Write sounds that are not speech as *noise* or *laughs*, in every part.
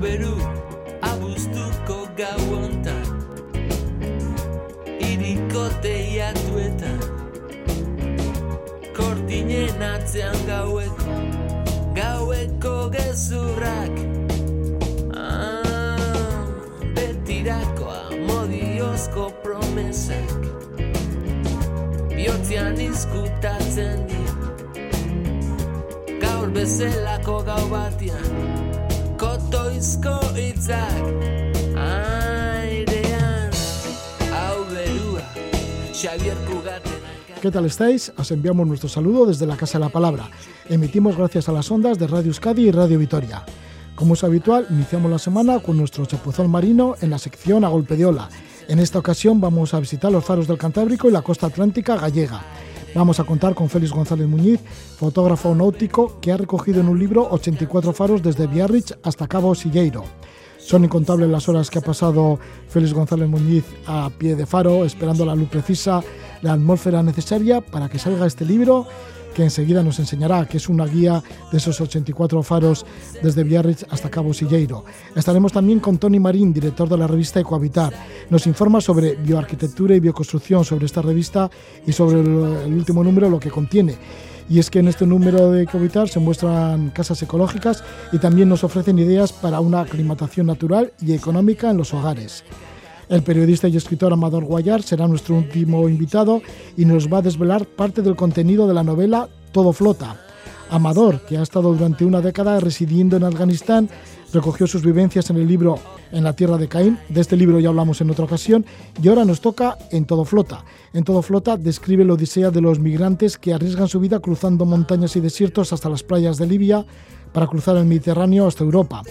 beru abuztuko gau ontan Iriko teiatuetan Kortinen atzean gaueko Gaueko gezurrak. Ah, promesak Biotzean izkutatzen dira. Gaur bezelako gau batian ¿Qué tal estáis? Os enviamos nuestro saludo desde la Casa de la Palabra. Emitimos gracias a las ondas de Radio Euskadi y Radio Vitoria. Como es habitual, iniciamos la semana con nuestro chapuzón marino en la sección A Golpe de Ola. En esta ocasión vamos a visitar los faros del Cantábrico y la costa atlántica gallega. Vamos a contar con Félix González Muñiz, fotógrafo náutico que ha recogido en un libro 84 faros desde Biarritz hasta Cabo Silleiro. Son incontables las horas que ha pasado Félix González Muñiz a pie de faro, esperando la luz precisa, la atmósfera necesaria para que salga este libro que enseguida nos enseñará, que es una guía de esos 84 faros desde Biarritz hasta Cabo Silleiro. Estaremos también con Tony Marín, director de la revista Ecohabitar. Nos informa sobre bioarquitectura y bioconstrucción, sobre esta revista y sobre el último número, lo que contiene. Y es que en este número de Ecohabitar se muestran casas ecológicas y también nos ofrecen ideas para una aclimatación natural y económica en los hogares. El periodista y escritor Amador Guayar será nuestro último invitado y nos va a desvelar parte del contenido de la novela Todo Flota. Amador, que ha estado durante una década residiendo en Afganistán, recogió sus vivencias en el libro En la tierra de Caín. De este libro ya hablamos en otra ocasión y ahora nos toca En Todo Flota. En Todo Flota describe la odisea de los migrantes que arriesgan su vida cruzando montañas y desiertos hasta las playas de Libia para cruzar el Mediterráneo hasta Europa.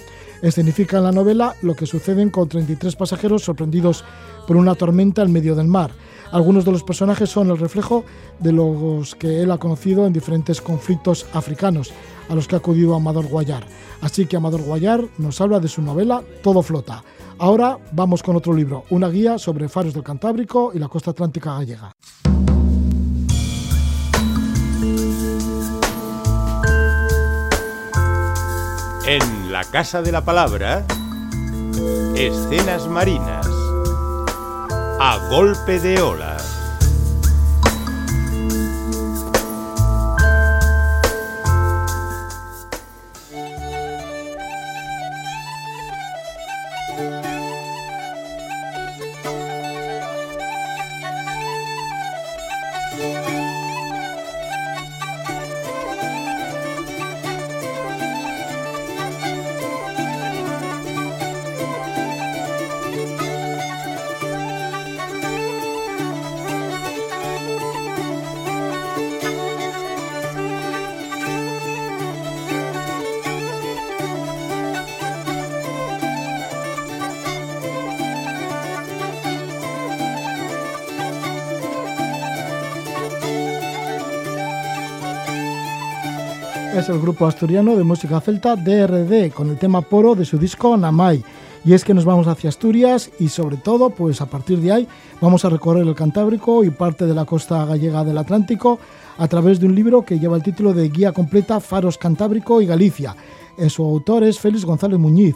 Escenifica en la novela lo que suceden con 33 pasajeros sorprendidos por una tormenta en medio del mar. Algunos de los personajes son el reflejo de los que él ha conocido en diferentes conflictos africanos a los que ha acudido Amador Guayar. Así que Amador Guayar nos habla de su novela Todo flota. Ahora vamos con otro libro, una guía sobre faros del Cantábrico y la costa atlántica gallega. En la Casa de la Palabra, escenas marinas, a golpe de olas. El grupo asturiano de música celta DRD con el tema Poro de su disco Namai. Y es que nos vamos hacia Asturias y sobre todo, pues a partir de ahí vamos a recorrer el Cantábrico y parte de la costa gallega del Atlántico a través de un libro que lleva el título de Guía completa Faros Cantábrico y Galicia. Su autor es Félix González Muñiz.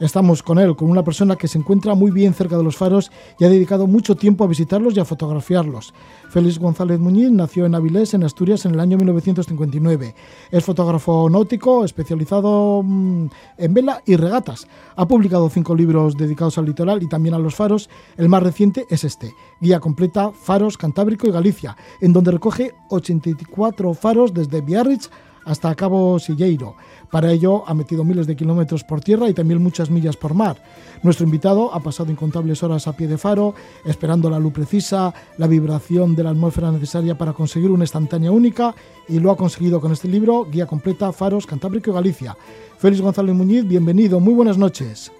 Estamos con él, con una persona que se encuentra muy bien cerca de los faros y ha dedicado mucho tiempo a visitarlos y a fotografiarlos. Félix González Muñiz nació en Avilés, en Asturias, en el año 1959. Es fotógrafo náutico especializado mm, en vela y regatas. Ha publicado cinco libros dedicados al litoral y también a los faros. El más reciente es este, Guía completa Faros Cantábrico y Galicia, en donde recoge 84 faros desde Biarritz hasta Cabo Silleiro. Para ello ha metido miles de kilómetros por tierra y también muchas millas por mar. Nuestro invitado ha pasado incontables horas a pie de faro, esperando la luz precisa, la vibración de la atmósfera necesaria para conseguir una instantánea única y lo ha conseguido con este libro, Guía Completa, Faros, Cantábrico y Galicia. Félix González Muñiz, bienvenido, muy buenas noches.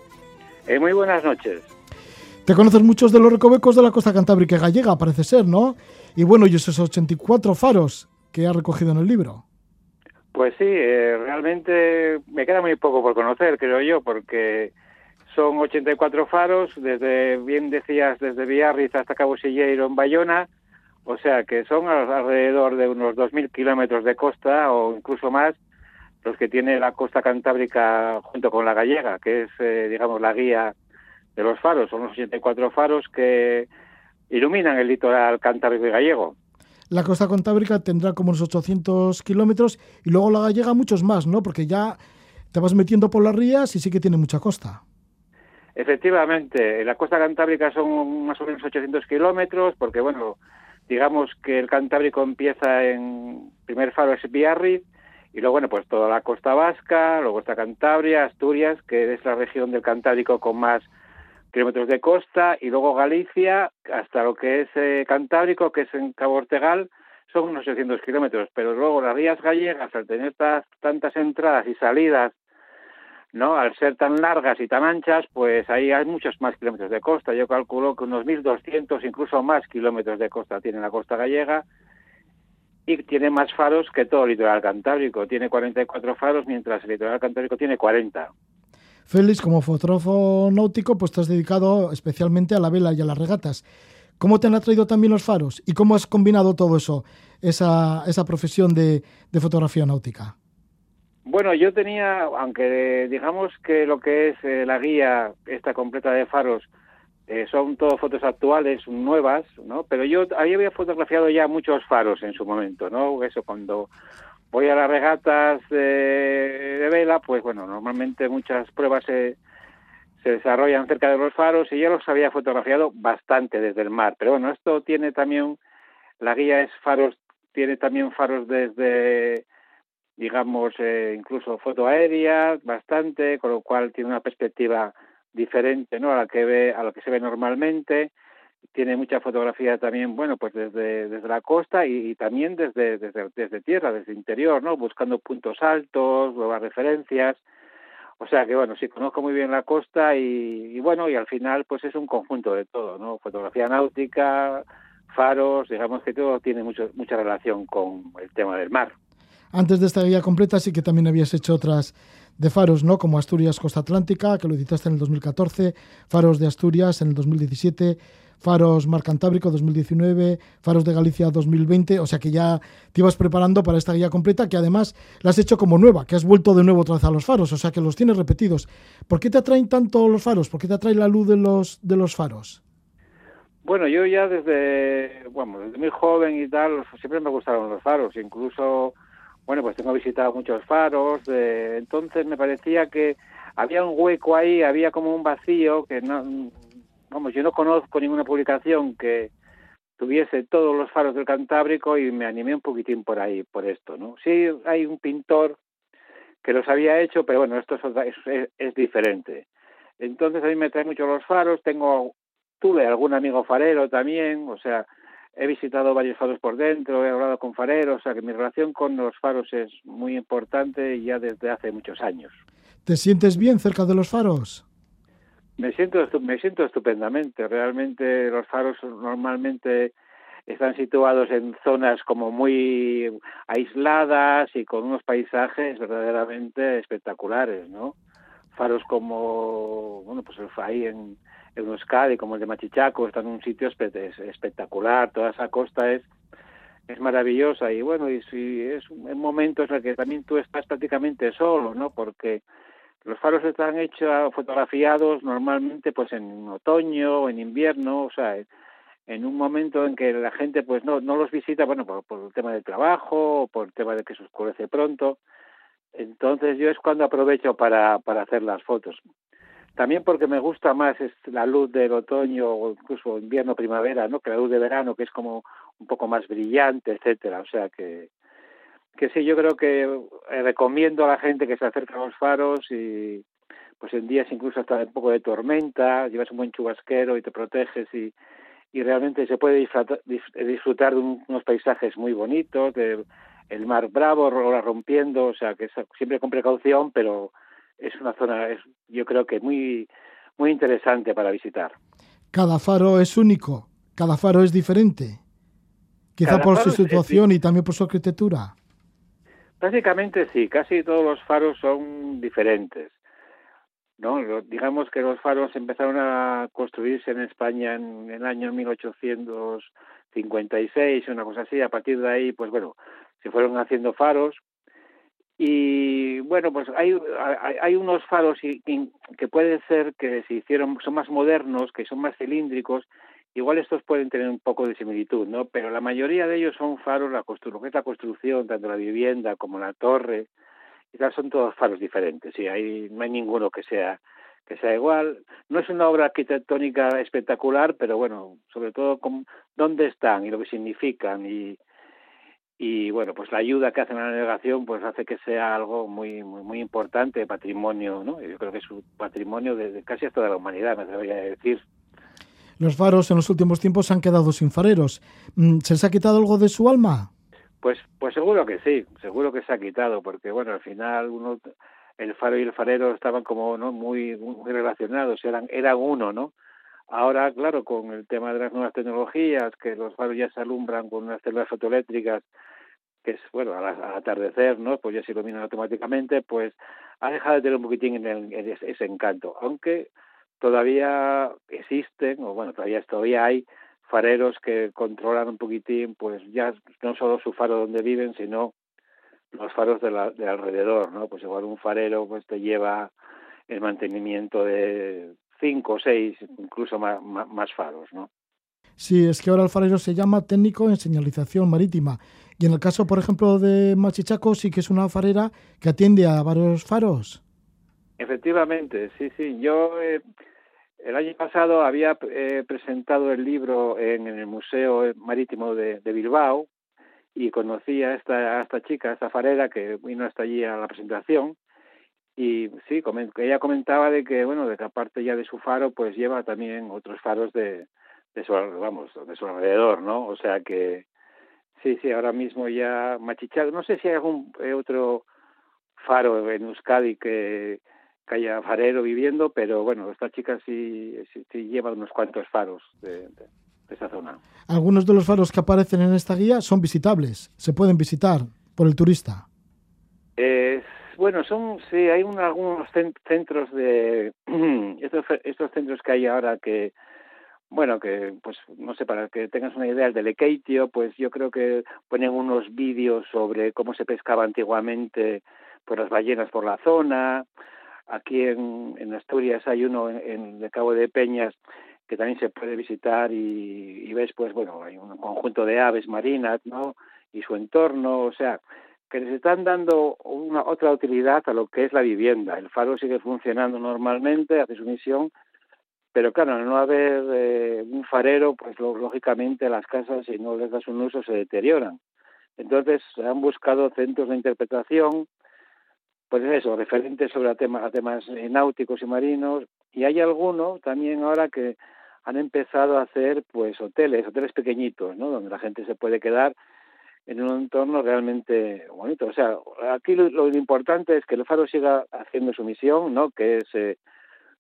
Eh, muy buenas noches. Te conoces muchos de los recovecos de la costa cantábrica y gallega, parece ser, ¿no? Y bueno, y esos 84 faros que ha recogido en el libro. Pues sí, eh, realmente me queda muy poco por conocer, creo yo, porque son 84 faros, desde, bien decías, desde Biarritz hasta Cabo Silleiro en Bayona, o sea que son alrededor de unos 2.000 kilómetros de costa o incluso más, los que tiene la costa cantábrica junto con la gallega, que es, eh, digamos, la guía de los faros. Son los 84 faros que iluminan el litoral cantábrico y gallego. La costa cantábrica tendrá como unos 800 kilómetros y luego la gallega muchos más, ¿no? Porque ya te vas metiendo por las rías y sí que tiene mucha costa. Efectivamente, la costa cantábrica son más o menos 800 kilómetros, porque bueno, digamos que el Cantábrico empieza en primer faro es Biarritz y luego bueno pues toda la costa vasca, luego está Cantabria, Asturias, que es la región del Cantábrico con más kilómetros de costa y luego Galicia hasta lo que es eh, Cantábrico, que es en Cabo Ortegal, son unos 800 kilómetros, pero luego las rías gallegas al tener tantas entradas y salidas ¿no? Al ser tan largas y tan anchas, pues ahí hay muchos más kilómetros de costa. Yo calculo que unos 1.200, incluso más kilómetros de costa tiene la costa gallega y tiene más faros que todo el litoral cantábrico. Tiene 44 faros, mientras el litoral cantábrico tiene 40. Félix, como fotógrafo náutico, pues te has dedicado especialmente a la vela y a las regatas. ¿Cómo te han atraído también los faros? ¿Y cómo has combinado todo eso, esa, esa profesión de fotografía náutica? Bueno, yo tenía, aunque digamos que lo que es eh, la guía esta completa de faros eh, son todo fotos actuales, nuevas, ¿no? Pero yo había fotografiado ya muchos faros en su momento, ¿no? Eso cuando voy a las regatas de, vela, pues bueno, normalmente muchas pruebas se, se desarrollan cerca de los faros y yo los había fotografiado bastante desde el mar. Pero bueno, esto tiene también, la guía es faros, tiene también faros desde digamos, eh, incluso foto aérea, bastante, con lo cual tiene una perspectiva diferente, ¿no? A la que ve, a lo que se ve normalmente. Tiene mucha fotografía también, bueno, pues desde, desde la costa y, también desde, desde, desde tierra, desde interior, ¿no? Buscando puntos altos, nuevas referencias. O sea que bueno, sí conozco muy bien la costa y, y, bueno, y al final pues es un conjunto de todo, ¿no? Fotografía náutica, faros, digamos que todo tiene mucho, mucha relación con el tema del mar. Antes de esta guía completa sí que también habías hecho otras de faros, ¿no? Como Asturias Costa Atlántica, que lo editaste en el 2014, Faros de Asturias en el 2017, Faros Mar Cantábrico 2019, Faros de Galicia 2020, o sea que ya te ibas preparando para esta guía completa, que además la has hecho como nueva, que has vuelto de nuevo otra vez a los faros, o sea que los tienes repetidos. ¿Por qué te atraen tanto los faros? ¿Por qué te atrae la luz de los, de los faros? Bueno, yo ya desde, bueno, desde muy joven y tal, siempre me gustaron los faros, incluso bueno, pues tengo visitado muchos faros, entonces me parecía que había un hueco ahí, había como un vacío que no, vamos, yo no conozco ninguna publicación que tuviese todos los faros del Cantábrico y me animé un poquitín por ahí, por esto, ¿no? Sí, hay un pintor que los había hecho, pero bueno, esto es, es, es diferente. Entonces a mí me traen mucho los faros, tengo, tuve algún amigo farero también, o sea, he visitado varios faros por dentro, he hablado con fareros, o sea que mi relación con los faros es muy importante ya desde hace muchos años. ¿Te sientes bien cerca de los faros? Me siento, me siento estupendamente. Realmente los faros normalmente están situados en zonas como muy aisladas y con unos paisajes verdaderamente espectaculares, ¿no? Faros como, bueno, pues ahí en, en Euskadi, como el de Machichaco, está en un sitio espectacular, toda esa costa es es maravillosa y bueno, y si es un momento en el que también tú estás prácticamente solo, ¿no? Porque los faros están hechos, fotografiados normalmente pues en otoño o en invierno, o sea, en un momento en que la gente pues no, no los visita, bueno, por, por el tema del trabajo o por el tema de que se oscurece pronto. Entonces yo es cuando aprovecho para, para hacer las fotos. También porque me gusta más la luz del otoño o incluso invierno, primavera, ¿no? Que la luz de verano, que es como un poco más brillante, etcétera. O sea que, que sí, yo creo que eh, recomiendo a la gente que se acerque a los faros y pues en días incluso hasta un poco de tormenta, llevas un buen chubasquero y te proteges y, y realmente se puede disfrutar, disfrutar de unos paisajes muy bonitos, de el mar bravo, rompiendo, o sea que siempre con precaución, pero es una zona, es, yo creo que muy, muy interesante para visitar. Cada faro es único, cada faro es diferente, quizá por su situación y también por su arquitectura. Básicamente sí, casi todos los faros son diferentes. ¿no? Digamos que los faros empezaron a construirse en España en, el año 1856, una cosa así. A partir de ahí, pues bueno, se fueron haciendo faros Y bueno, pues hay, hay, unos faros que puede ser que se hicieron, son más modernos, que son más cilíndricos, igual estos pueden tener un poco de similitud, ¿no? Pero la mayoría de ellos son faros, la lo que es la construcción, tanto la vivienda como la torre, y tal, son todos faros diferentes, sí, hay, no hay ninguno que sea que sea igual. No es una obra arquitectónica espectacular, pero bueno, sobre todo con dónde están y lo que significan y, y bueno, pues la ayuda que hacen a la navegación pues hace que sea algo muy muy, muy importante, patrimonio, ¿no? Yo creo que es un patrimonio de, casi hasta de la humanidad, me atrevería a decir. Los faros en los últimos tiempos se han quedado sin fareros. Mm, ¿Se les ha quitado algo de su alma? Pues pues seguro que sí, seguro que se ha quitado, porque bueno, al final uno el faro y el farero estaban como no muy muy relacionados, eran eran uno, ¿no? Ahora, claro, con el tema de las nuevas tecnologías, que los faros ya se alumbran con unas células fotoeléctricas, que es, bueno, al, atardecer, ¿no? Pues ya se iluminan automáticamente, pues ha dejado de tener un poquitín en ese encanto. Aunque todavía existen, o bueno, todavía, todavía hay fareros que controlan un poquitín, pues ya no solo su faro donde viven, sino los faros de, la, de alrededor, ¿no? Pues igual un farero pues te lleva el mantenimiento de cinco, seis, incluso más, más, faros, ¿no? Sí, es que ahora el farero se llama técnico en señalización marítima. Y en el caso, por ejemplo, de Machichaco, sí que es una farera que atiende a varios faros. Efectivamente, sí, sí. Yo eh, el año pasado había eh, presentado el libro en, el Museo Marítimo de, Bilbao y conocí a esta, a esta chica, a esta farera que vino hasta allí a la presentación y sí, ella comentaba de que, bueno, de que aparte ya de su faro, pues lleva también otros faros de, de su, vamos, de su alrededor, ¿no? O sea que, sí, sí, ahora mismo ya Machichaco, no sé si hay algún eh, otro faro en Euskadi que, que haya farero viviendo, pero bueno, esta chica sí, sí, lleva unos cuantos faros de, de, esa zona. Algunos de los faros que aparecen en esta guía son visitables, se pueden visitar por el turista. Eh, bueno, son, sí, hay algunos centros de, *clears throat* estos, estos centros que hay ahora que, bueno, que, pues, no sé, para que tengas una idea, el de Lekeitio, pues yo creo que ponen unos vídeos sobre cómo se pescaba antiguamente por las ballenas por la zona. Aquí en, en Asturias hay uno en, el Cabo de Peñas que también se puede visitar y, y ves, pues, bueno, hay un conjunto de aves marinas, ¿no? Y su entorno, o sea, que les están dando una otra utilidad a lo que es la vivienda. El faro sigue funcionando normalmente, hace su misión, pero claro, al no haber eh, un farero, pues lógicamente las casas, si no les das un uso, se deterioran. Entonces han buscado centros de interpretación, pues eso, referentes sobre a, a temas náuticos y marinos, y hay algunos también ahora que han empezado a hacer pues hoteles, hoteles pequeñitos, ¿no? Donde la gente se puede quedar en un entorno realmente bonito. O sea, aquí lo, importante es que el faro siga haciendo su misión, ¿no? Que es eh,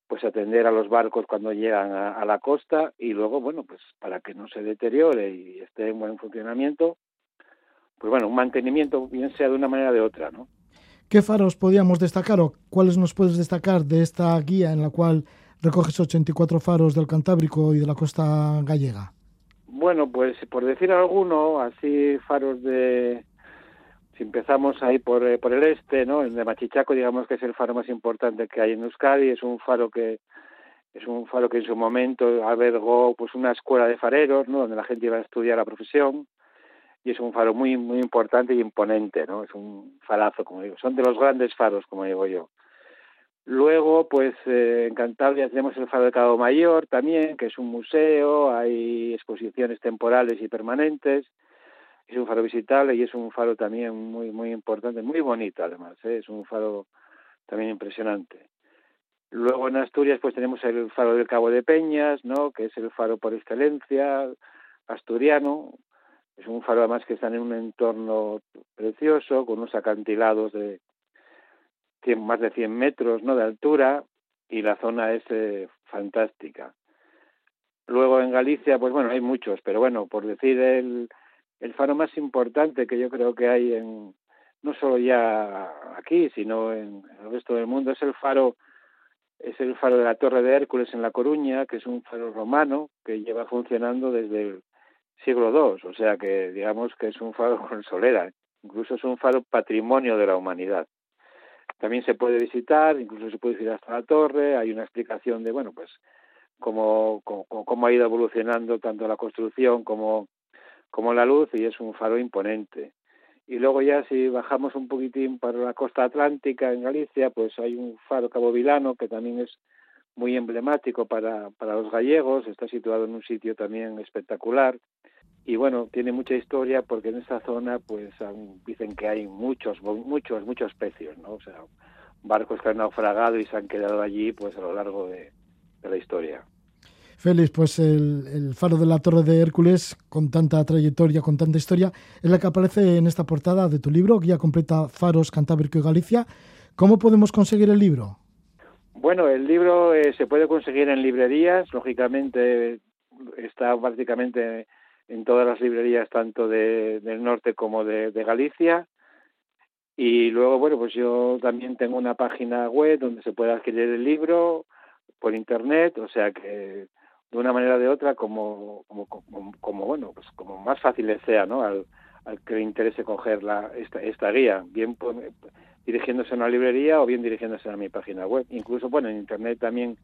pues atender a los barcos cuando llegan a, la costa y luego, bueno, pues para que no se deteriore y esté en buen funcionamiento, pues bueno, un mantenimiento bien sea de una manera o de otra, ¿no? ¿Qué faros podíamos destacar o cuáles nos puedes destacar de esta guía en la cual recoges 84 faros del Cantábrico y de la costa gallega? Bueno, pues por decir alguno, así faros de... Si empezamos ahí por, eh, por el este, ¿no? El de Machichaco, digamos que es el faro más importante que hay en Euskadi, es un faro que es un faro que en su momento albergó pues una escuela de fareros, ¿no? Donde la gente iba a estudiar la profesión y es un faro muy muy importante y imponente, ¿no? Es un farazo, como digo. Son de los grandes faros, como digo yo. Luego, pues eh, en Cantabria tenemos el Faro de Cabo Mayor también, que es un museo, hay exposiciones temporales y permanentes, es un faro visitable y es un faro también muy muy importante, muy bonito además, ¿eh? es un faro también impresionante. Luego en Asturias pues tenemos el Faro del Cabo de Peñas, ¿no? que es el faro por excelencia asturiano, es un faro además que está en un entorno precioso, con unos acantilados de más de 100 metros ¿no? de altura y la zona es eh, fantástica. Luego en Galicia, pues bueno, hay muchos, pero bueno, por decir el, el faro más importante que yo creo que hay en, no solo ya aquí, sino en el resto del mundo, es el faro es el faro de la Torre de Hércules en La Coruña, que es un faro romano que lleva funcionando desde el siglo II, o sea que digamos que es un faro con solera. incluso es un faro patrimonio de la humanidad. También se puede visitar, incluso se puede ir hasta la torre, hay una explicación de, bueno, pues cómo, cómo, cómo ha ido evolucionando tanto la construcción como, como la luz y es un faro imponente. Y luego ya si bajamos un poquitín para la costa atlántica en Galicia, pues hay un faro Cabo Vilano que también es muy emblemático para, para los gallegos, está situado en un sitio también espectacular y bueno, tiene mucha historia porque en esa zona pues dicen que hay muchos, muchos, muchos pecios, ¿no? O sea, barcos que han naufragado y se han quedado allí pues a lo largo de, la historia. Félix, pues el, el, faro de la Torre de Hércules, con tanta trayectoria, con tanta historia, es la que aparece en esta portada de tu libro, Guía Completa Faros, Cantábrico y Galicia. ¿Cómo podemos conseguir el libro? Bueno, el libro eh, se puede conseguir en librerías, lógicamente está prácticamente en todas las librerías, tanto de, del norte como de, Galicia. Y luego, bueno, pues yo también tengo una página web donde se puede adquirir el libro por internet, o sea que de una manera o de otra, como, como, como, bueno, pues como más fácil sea, ¿no? Al, al que le interese coger la, esta, esta guía, bien dirigiéndose a una librería o bien dirigiéndose a mi página web. Incluso, bueno, en Internet también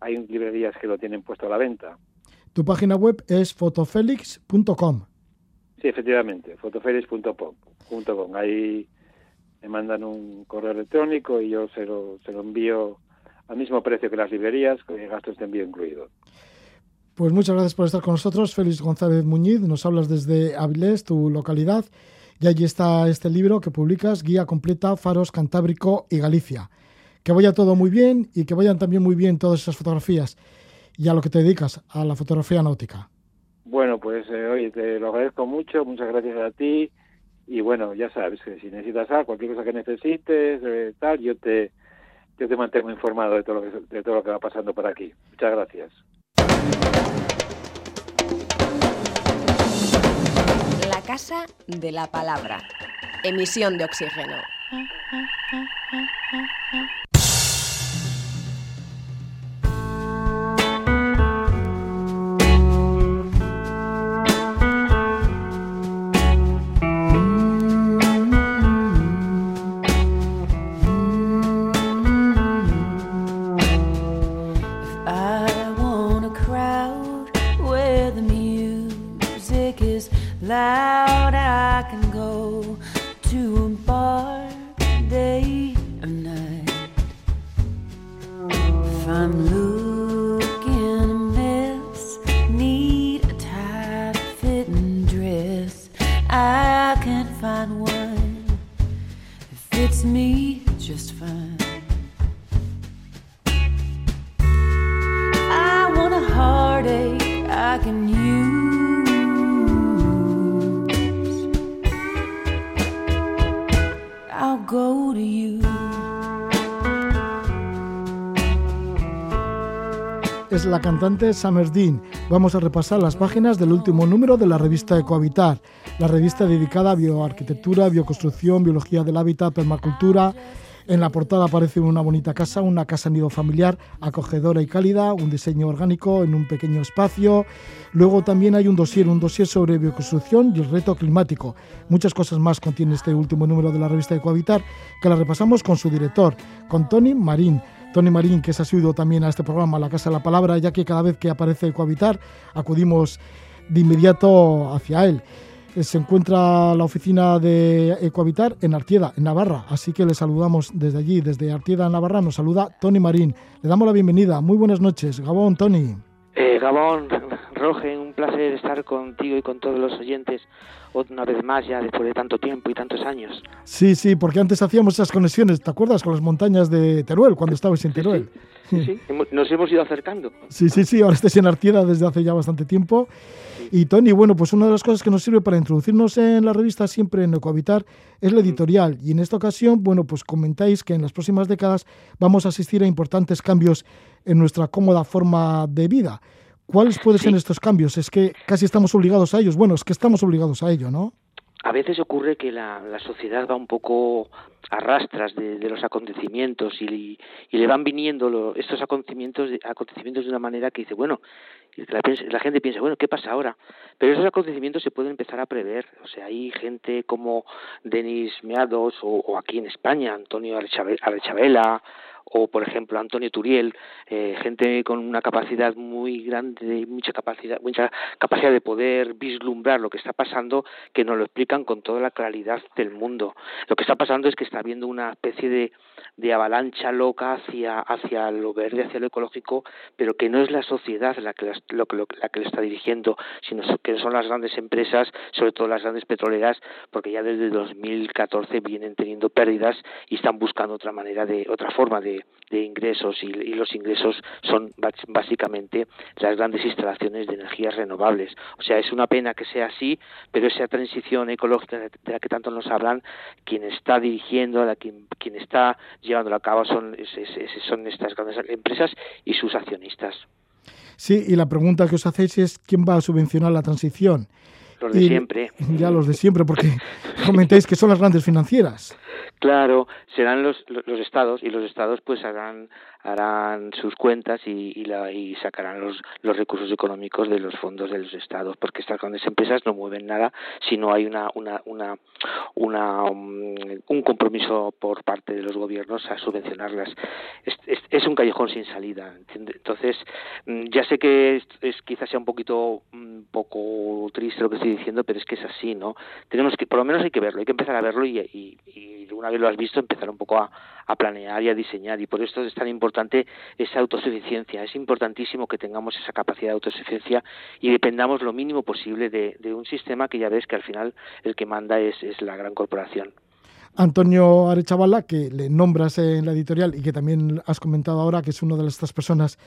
hay librerías que lo tienen puesto a la venta. Tu página web es fotofelix.com. Sí, efectivamente, fotofelix.com. Ahí me mandan un correo electrónico y yo se lo, se lo envío al mismo precio que las librerías, con gastos de envío incluido. Pues muchas gracias por estar con nosotros, Félix González Muñiz. Nos hablas desde Avilés, tu localidad. Y allí está este libro que publicas, Guía Completa, Faros, Cantábrico y Galicia. Que vaya todo muy bien y que vayan también muy bien todas esas fotografías. Y a lo que te dedicas, a la fotografía náutica. Bueno, pues eh, oye, te lo agradezco mucho, muchas gracias a ti. Y bueno, ya sabes que si necesitas algo, cualquier cosa que necesites, eh, tal, yo te, yo te mantengo informado de todo, lo que, de todo lo que va pasando por aquí. Muchas gracias. Casa de la Palabra. Emisión de oxígeno. La cantante Summer Dean. Vamos a repasar las páginas del último número de la revista Ecohabitar, la revista dedicada a bioarquitectura, bioconstrucción, biología del hábitat, permacultura. En la portada aparece una bonita casa, una casa nido familiar, acogedora y cálida, un diseño orgánico en un pequeño espacio. Luego también hay un dossier, un dossier sobre bioconstrucción y el reto climático. Muchas cosas más contiene este último número de la revista Ecohabitar, que la repasamos con su director, con Tony Marín. Tony Marín, que se ha subido también a este programa, La Casa de la Palabra, ya que cada vez que aparece Cohabitar acudimos de inmediato hacia él. Eh, se encuentra la oficina de Ecohabitar en Artieda, en Navarra, así que le saludamos desde allí, desde Artieda, Navarra, nos saluda Tony Marín. Le damos la bienvenida. Muy buenas noches. Gabón, Tony. Eh, Gabón, *laughs* Roge, un placer estar contigo y con todos los oyentes una vez más ya después de tanto tiempo y tantos años. Sí, sí, porque antes hacíamos esas conexiones, ¿te acuerdas? Con las montañas de Teruel, cuando estabais en Teruel. Sí, sí, *laughs* nos hemos ido acercando. Sí, sí, sí, ahora estáis en Artieda desde hace ya bastante tiempo. Y Tony, bueno, pues una de las cosas que nos sirve para introducirnos en la revista siempre en Ecohabitar es la editorial. Y en esta ocasión, bueno, pues comentáis que en las próximas décadas vamos a asistir a importantes cambios en nuestra cómoda forma de vida. ¿Cuáles pueden ser estos cambios? Es que casi estamos obligados a ellos. Bueno, es que estamos obligados a ello, ¿no? a veces ocurre que la, la sociedad va un poco a rastras de, los acontecimientos y, y, le van viniendo estos acontecimientos, acontecimientos de una manera que dice, bueno, la, la, gente piensa, bueno, ¿qué pasa ahora? Pero esos acontecimientos se pueden empezar a prever. O sea, hay gente como Denis Meados o, o aquí en España, Antonio Arechabela o por ejemplo Antonio Turiel, eh, gente con una capacidad muy grande, mucha capacidad, mucha capacidad de poder vislumbrar lo que está pasando, que nos lo explican con toda la claridad del mundo. Lo que está pasando es que está habiendo una especie de, de avalancha loca hacia, hacia lo verde, hacia lo ecológico, pero que no es la sociedad la que, lo, la que lo está dirigiendo, sino que son las grandes empresas, sobre todo las grandes petroleras, porque ya desde 2014 vienen teniendo pérdidas y están buscando otra manera de, otra forma de, de, ingresos y, los ingresos son básicamente las grandes instalaciones de energías renovables. O sea, es una pena que sea así, pero esa transición ecológica de la que tanto nos hablan, quien está dirigiendo, la, quien, quien está llevándola a cabo son, son estas grandes empresas y sus accionistas. Sí, y la pregunta que os hacéis es quién va a subvencionar la transición. Los de siempre. Ya los de siempre, porque *laughs* comentáis que son las grandes financieras. Claro, serán los, los estados y los estados pues harán harán sus cuentas y, y, la, y sacarán los, los recursos económicos de los fondos de los estados porque estas grandes empresas no mueven nada si no hay una una una, una um, un, compromiso por parte de los gobiernos a subvencionarlas. Es, es, un callejón sin salida entonces mm, ya sé que es, quizás sea un poquito un mm, poco triste lo que estoy diciendo pero es que es así no tenemos que por lo menos hay que verlo hay que empezar a verlo y una vez lo has visto empezar un poco a, a planear y a diseñar y por esto es tan importante esa autosuficiencia. Es importantísimo que tengamos esa capacidad de autosuficiencia y dependamos lo mínimo posible de, un sistema que ya ves que al final el que manda es, la gran corporación. Antonio Arechavala, que le nombras en la editorial y que también has comentado ahora que es una de estas personas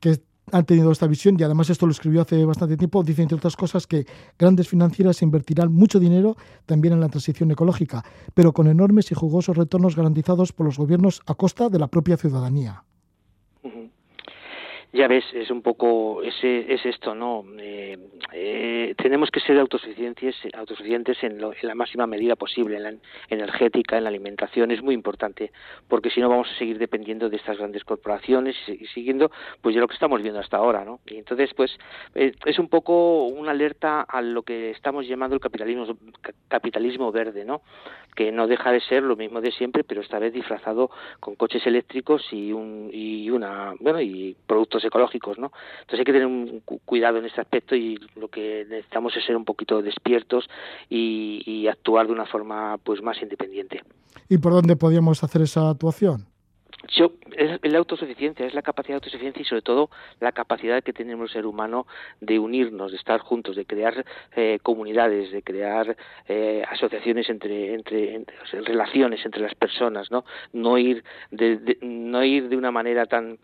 que han tenido esta visión y además esto lo escribió hace bastante tiempo, dice entre otras cosas que grandes financieras invertirán mucho dinero también en la transición ecológica, pero con enormes y jugosos retornos garantizados por los gobiernos a costa de la propia ciudadanía ya ves, es un poco, ese, es esto, ¿no? Eh, eh, tenemos que ser autosuficientes, autosuficientes en, en, la máxima medida posible, en la energética, en la alimentación, es muy importante, porque si no vamos a seguir dependiendo de estas grandes corporaciones y, siguiendo, pues ya lo que estamos viendo hasta ahora, ¿no? Y entonces, pues, eh, es un poco una alerta a lo que estamos llamando el capitalismo, capitalismo verde, ¿no? Que no deja de ser lo mismo de siempre, pero esta vez disfrazado con coches eléctricos y un, y una, bueno, y productos ecológicos, ¿no? Entonces hay que tener un cuidado en este aspecto y lo que necesitamos es ser un poquito despiertos y, y actuar de una forma pues más independiente. ¿Y por dónde podríamos hacer esa actuación? Yo, es la autosuficiencia, es la capacidad de autosuficiencia y sobre todo la capacidad que tenemos el ser humano de unirnos, de estar juntos, de crear eh, comunidades, de crear eh, asociaciones entre, entre, entre relaciones entre las personas, ¿no? No ir de, de, no ir de una manera tan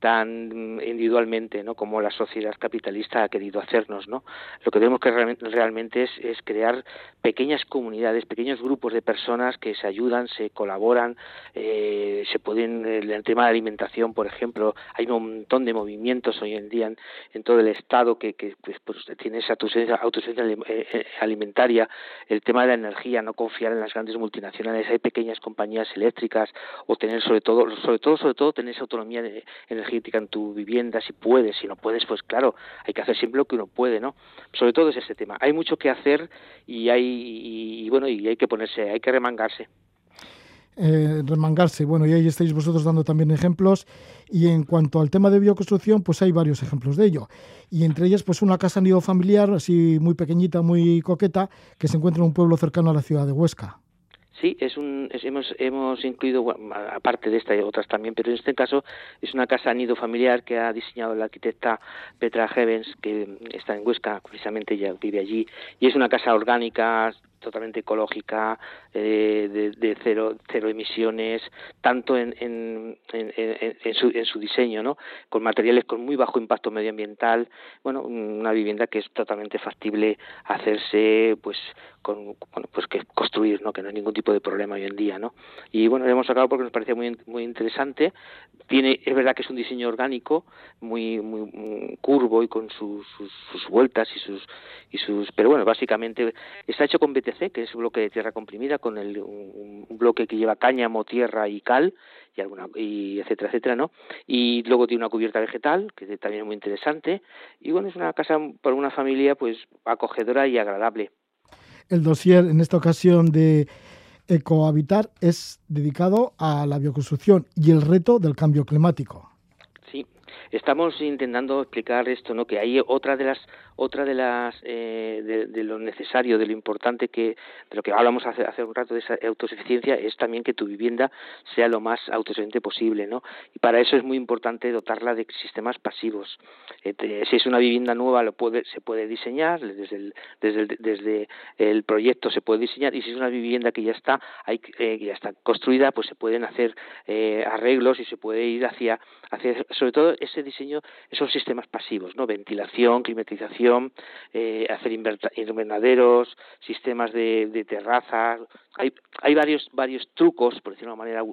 tan individualmente ¿no? como la sociedad capitalista ha querido hacernos ¿no? lo que tenemos que realmente es, crear pequeñas comunidades pequeños grupos de personas que se ayudan se colaboran eh, se pueden el tema de alimentación por ejemplo hay un montón de movimientos hoy en día en, todo el estado que, pues, tiene esa autosuficiencia eh, eh, alimentaria el tema de la energía no confiar en las grandes multinacionales hay pequeñas compañías eléctricas o tener sobre todo sobre todo sobre todo tener esa autonomía de, energética energética en tu vivienda, si puedes, si no puedes, pues claro, hay que hacer siempre lo que uno puede, ¿no? Sobre todo es ese tema. Hay mucho que hacer y hay, y, bueno, y hay que ponerse, hay que remangarse. Eh, remangarse. Bueno, y ahí estáis vosotros dando también ejemplos. Y en cuanto al tema de bioconstrucción, pues hay varios ejemplos de ello. Y entre ellas, pues una casa nido familiar, así muy pequeñita, muy coqueta, que se encuentra en un pueblo cercano a la ciudad de Huesca. Sí, es un, hemos, hemos incluido, aparte de esta y otras también, pero en este caso es una casa nido familiar que ha diseñado la arquitecta Petra Hevens, que está en Huesca, precisamente ella vive allí, y es una casa orgánica, totalmente ecológica, eh, de, de, cero, cero emisiones, tanto en, en, en, en, su, en su diseño, ¿no? con materiales con muy bajo impacto medioambiental, bueno, una vivienda que es totalmente factible hacerse, pues, con, bueno, pues que construir, ¿no? que no hay ningún tipo de problema hoy en día, ¿no? Y bueno, lo hemos sacado porque nos parecía muy, muy interesante, tiene, es verdad que es un diseño orgánico, muy, muy, curvo y con sus, sus, sus vueltas y sus, y sus, pero bueno, básicamente está hecho con que es un bloque de tierra comprimida con un, bloque que lleva cáñamo, tierra y cal, y etcétera, etcétera, ¿no? Y luego tiene una cubierta vegetal, que también es muy interesante. Y bueno, es una casa para una familia pues acogedora y agradable. El dossier en esta ocasión de Ecohabitar es dedicado a la bioconstrucción y el reto del cambio climático. Estamos intentando explicar esto, ¿no? Que hay otra de las otra de las eh, de, lo necesario, de lo importante que de lo que hablamos hace, hace un rato de esa autosuficiencia es también que tu vivienda sea lo más autosuficiente posible, ¿no? Y para eso es muy importante dotarla de sistemas pasivos. Eh, si es una vivienda nueva lo puede se puede diseñar desde el, desde desde el proyecto se puede diseñar y si es una vivienda que ya está hay, eh, ya está construida pues se pueden hacer arreglos y se puede ir hacia hacia sobre todo ese diseño esos sistemas pasivos, ¿no? Ventilación, climatización eh, hacer invernaderos, sistemas de, terrazas. Hay, hay varios, varios trucos, por decirlo de una manera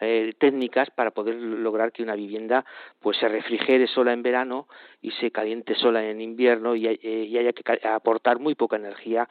eh, técnicas, para poder lograr que una vivienda pues se refrigere sola en verano y se caliente sola en invierno y, eh, haya que aportar muy poca energía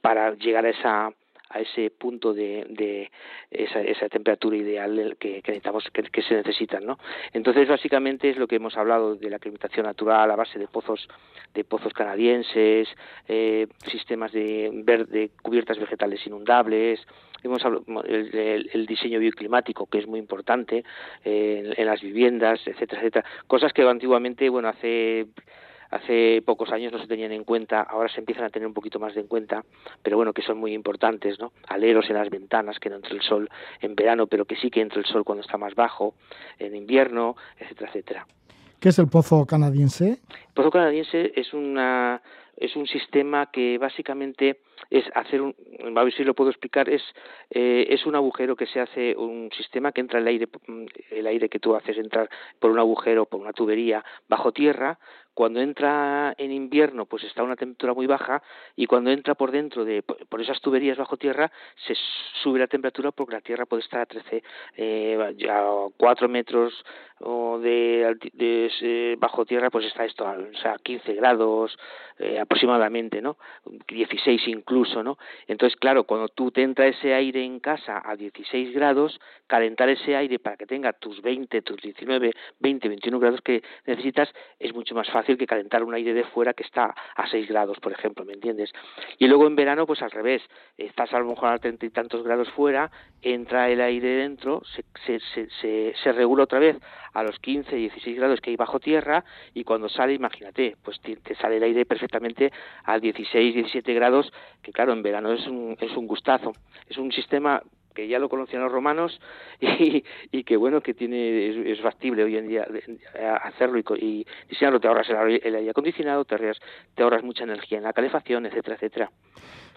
para llegar a esa a ese punto de, de esa, esa, temperatura ideal que, que necesitamos que, se necesitan no entonces básicamente es lo que hemos hablado de la climatación natural a base de pozos de pozos canadienses eh, sistemas de, verde, cubiertas vegetales inundables. Hemos hablado el, diseño bioclimático que es muy importante eh, en, las viviendas etcétera etcétera. Cosas que antiguamente bueno hace hace pocos años no se tenían en cuenta, ahora se empiezan a tener un poquito más de en cuenta, pero bueno, que son muy importantes, ¿no? Aleros en las ventanas, que no entre el sol en verano, pero que sí que entre el sol cuando está más bajo, en invierno, etcétera, etcétera. ¿Qué es el pozo canadiense? El pozo canadiense es una es un sistema que básicamente es hacer un, a ver si lo puedo explicar, es, eh, es un agujero que se hace, un sistema que entra el aire, el aire que tú haces entrar por un agujero, por una tubería bajo tierra, cuando entra en invierno pues está a una temperatura muy baja y cuando entra por dentro de por esas tuberías bajo tierra se sube la temperatura porque la tierra puede estar a 13 eh, ya 4 metros o de, de, bajo tierra pues está esto o sea 15 grados eh, aproximadamente no 16 incluso no entonces claro cuando tú te entra ese aire en casa a 16 grados calentar ese aire para que tenga tus 20 tus 19 20 21 grados que necesitas es mucho más fácil que calentar un aire de fuera que está a 6 grados, por ejemplo, ¿me entiendes? Y luego en verano, pues al revés, estás a lo mejor a treinta y tantos grados fuera, entra el aire dentro, se, se, se, se, regula otra vez a los 15, 16 grados que hay bajo tierra y cuando sale, imagínate, pues te, sale el aire perfectamente a 16, 17 grados, que claro, en verano es un, es un gustazo. Es un sistema que ya lo conocían los romanos *laughs* y, y que bueno que tiene es, factible hoy en día hacerlo y, y diseñarlo te ahorras el, el aire acondicionado te ahorras, te ahorras mucha energía en la calefacción etcétera etcétera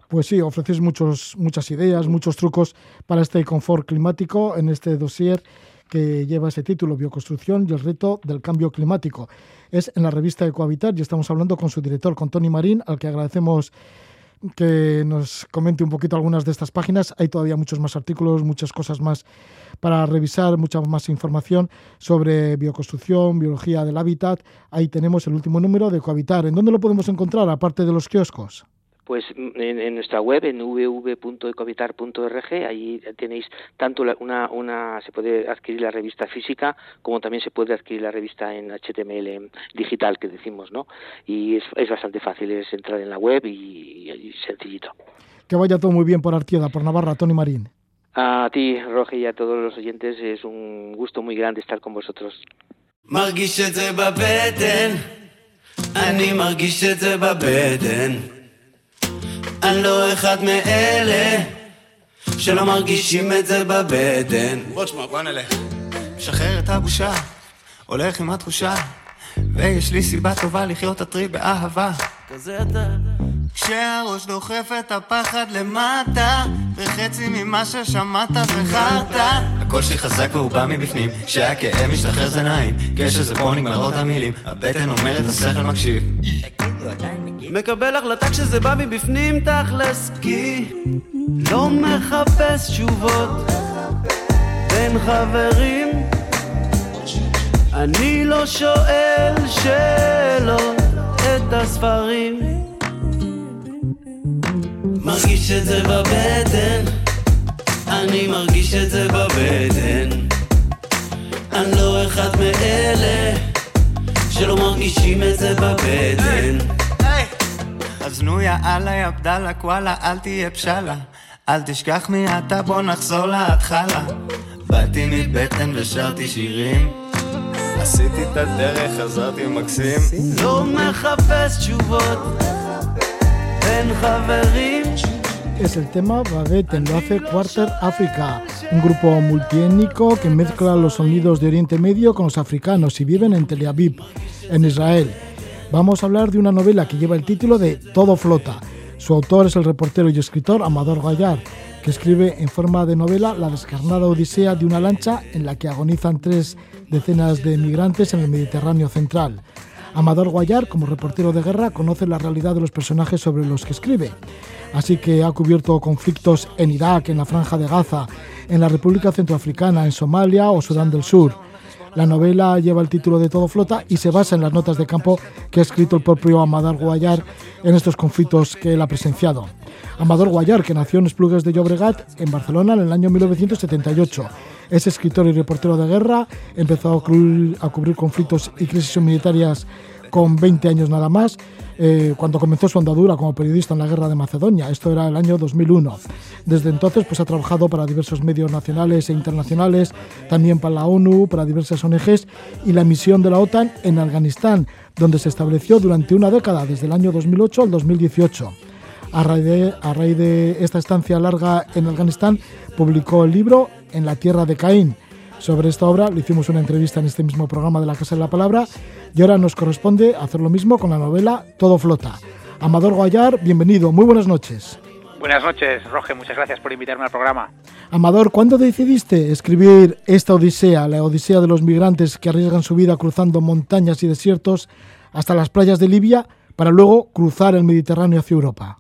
pues sí, ofreces muchos, muchas ideas, muchos trucos para este confort climático en este dossier que lleva ese título, Bioconstrucción y el reto del cambio climático. Es en la revista Ecohabitat y estamos hablando con su director, con Tony Marín, al que agradecemos que nos comente un poquito algunas de estas páginas. Hay todavía muchos más artículos, muchas cosas más para revisar, mucha más información sobre bioconstrucción, biología del hábitat. Ahí tenemos el último número de Cohabitar. ¿En dónde lo podemos encontrar, aparte de los kioscos? pues en, nuestra web en www.ecovitar.org ahí tenéis tanto una, una se puede adquirir la revista física como también se puede adquirir la revista en HTML digital que decimos no y es, es bastante fácil es entrar en la web y, y, sencillito que vaya todo muy bien por Artieda por Navarra Tony Marín a ti Roge y a todos los oyentes es un gusto muy grande estar con vosotros אני לא אחד מאלה שלא מרגישים את זה בבטן. בוא תשמע, בוא נלך. משחרר את הבושה, הולך עם התחושה, ויש לי סיבה טובה לחיות הטרי באהבה. כזה אתה. כשהראש דוחף את הפחד למטה, וחצי ממה ששמעת זה חרטא. הקול שלי חזק והוא בא מבפנים, כשהכאב משתחרר זה נעים, כשזה פה נגמרות המילים, הבטן אומרת השכל מקשיב. מקבל החלטה כשזה בא מבפנים תכלס, כי לא מחפש תשובות בין חברים. אני לא שואל שאלות את הספרים. מרגיש את זה בבטן אני מרגיש את זה בבטן אני לא אחד מאלה שלא מרגישים את זה בבטן אז נו יאללה יא בדאללה וואלה אל תהיה פשלה אל תשכח מי אתה בוא נחזור להתחלה באתי מבטן ושרתי שירים עשיתי את הדרך, חזרתי מקסים לא מחפש תשובות בין חברים es el tema Babette lo hace Quarter Africa, un grupo multiétnico que mezcla los sonidos de Oriente Medio con los africanos y viven en Tel Aviv, en Israel. Vamos a hablar de una novela que lleva el título de Todo flota. Su autor es el reportero y escritor Amador Gallar, que escribe en forma de novela la descarnada odisea de una lancha en la que agonizan tres decenas de migrantes en el Mediterráneo central. Amador Guayar, como reportero de guerra, conoce la realidad de los personajes sobre los que escribe. Así que ha cubierto conflictos en Irak, en la Franja de Gaza, en la República Centroafricana, en Somalia o Sudán del Sur. La novela lleva el título de Todo Flota y se basa en las notas de campo que ha escrito el propio Amador Guayar en estos conflictos que él ha presenciado. Amador Guayar, que nació en Esplugues de Llobregat, en Barcelona, en el año 1978. Es escritor y reportero de guerra, empezó a cubrir, conflictos y crisis humanitarias con 20 años nada más, eh, cuando comenzó su andadura como periodista en la guerra de Macedonia. Esto era el año 2001. Desde entonces pues, ha trabajado para diversos medios nacionales e internacionales, también para la ONU, para diversas ONGs y la misión de la OTAN en Afganistán, donde se estableció durante una década, desde el año 2008 al 2018. A raíz, a raíz de esta estancia larga en Afganistán, publicó el libro En la tierra de Caín. Sobre esta obra le hicimos una entrevista en este mismo programa de la Casa de la Palabra y ahora nos corresponde hacer lo mismo con la novela Todo Flota. Amador Guayar, bienvenido, muy buenas noches. Buenas noches, Roge, muchas gracias por invitarme al programa. Amador, ¿cuándo decidiste escribir esta odisea, la odisea de los migrantes que arriesgan su vida cruzando montañas y desiertos hasta las playas de Libia para luego cruzar el Mediterráneo hacia Europa?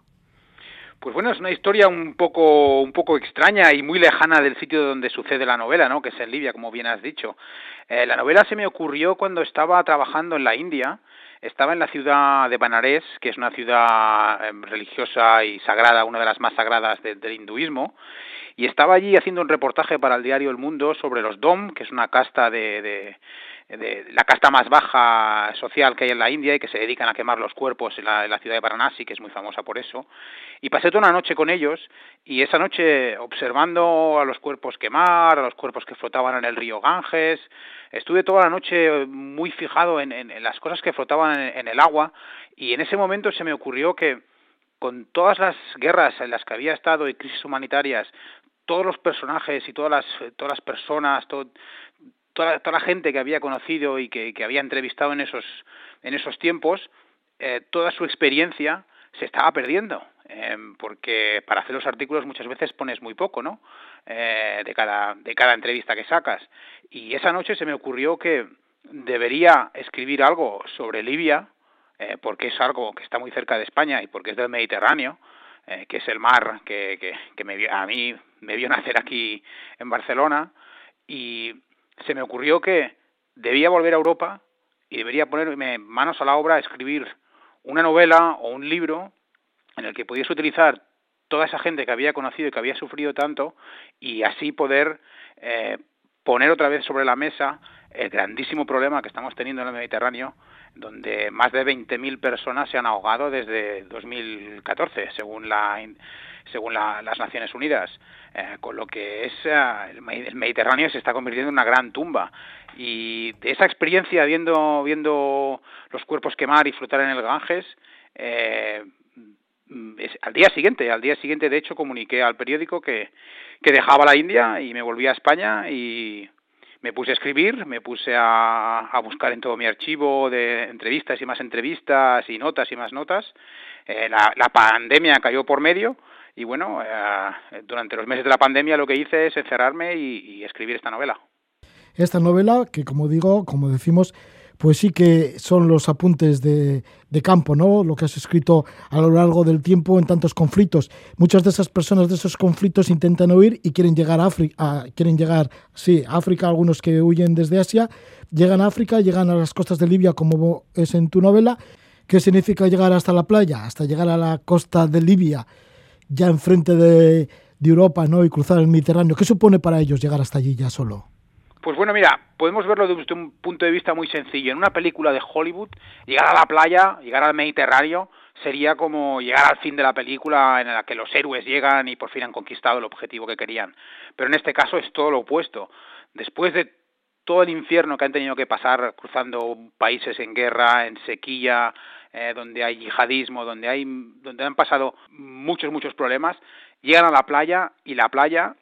Pues bueno, es una historia un poco, un poco extraña y muy lejana del sitio donde sucede la novela, ¿no? Que es en Libia, como bien has dicho. Eh, la novela se me ocurrió cuando estaba trabajando en la India. Estaba en la ciudad de Banares, que es una ciudad em, religiosa y sagrada, una de las más sagradas del hinduismo, y estaba allí haciendo un reportaje para el diario El Mundo sobre los Dom, que es una casta de la casta más baja social que hay en la India y que se dedican a quemar los cuerpos en la, ciudad de Varanasi, que es muy famosa por eso. Y pasé toda una noche con ellos y esa noche observando a los cuerpos quemar, a los cuerpos que flotaban en el río Ganges, estuve toda la noche muy fijado en, las cosas que flotaban en, el agua y en ese momento se me ocurrió que con todas las guerras en las que había estado y crisis humanitarias, todos los personajes y todas las, todas las personas, todo, toda, toda la gente que había conocido y que, que había entrevistado en esos, en esos tiempos, eh, toda su experiencia se estaba perdiendo, eh, porque para hacer los artículos muchas veces pones muy poco, ¿no? Eh, de, cada, de cada entrevista que sacas. Y esa noche se me ocurrió que debería escribir algo sobre Libia, eh, porque es algo que está muy cerca de España y porque es del Mediterráneo, eh, que es el mar que, que, que me, a mí me vio nacer aquí en Barcelona, y se me ocurrió que debía volver a Europa y debería ponerme manos a la obra a escribir una novela o un libro en el que pudiese utilizar toda esa gente que había conocido y que había sufrido tanto y así poder eh, poner otra vez sobre la mesa el grandísimo problema que estamos teniendo en el Mediterráneo, donde más de 20.000 personas se han ahogado desde 2014, según la según las Naciones Unidas, eh, con lo que es eh, el Mediterráneo se está convirtiendo en una gran tumba. Y de esa experiencia viendo viendo los cuerpos quemar y flotar en el Ganges eh, al día siguiente, al día siguiente de hecho comuniqué al periódico que, que dejaba la India y me volvía a España y me puse a escribir, me puse a, a buscar en todo mi archivo de entrevistas y más entrevistas y notas y más notas. la, la pandemia cayó por medio y bueno, eh, durante los meses de la pandemia lo que hice es encerrarme y, escribir esta novela. Esta novela, que como digo, como decimos, pues sí que son los apuntes de, campo, ¿no? Lo que has escrito a lo largo del tiempo en tantos conflictos. Muchas de esas personas de esos conflictos intentan huir y quieren llegar a África, quieren llegar, sí, África, algunos que huyen desde Asia, llegan a África, llegan a las costas de Libia, como es en tu novela. ¿Qué significa llegar hasta la playa, hasta llegar a la costa de Libia? ya enfrente de, de Europa ¿no? y cruzar el Mediterráneo. ¿Qué supone para ellos llegar hasta allí ya solo? Pues bueno, mira, podemos verlo desde un punto de vista muy sencillo. En una película de Hollywood, llegar a la playa, llegar al Mediterráneo, sería como llegar al fin de la película en la que los héroes llegan y por fin han conquistado el objetivo que querían. Pero en este caso es todo lo opuesto. Después de todo el infierno que han tenido que pasar cruzando países en guerra, en sequía, eh, donde hay yihadismo, donde hay, donde han pasado muchos muchos problemas, llegan a la playa y la playa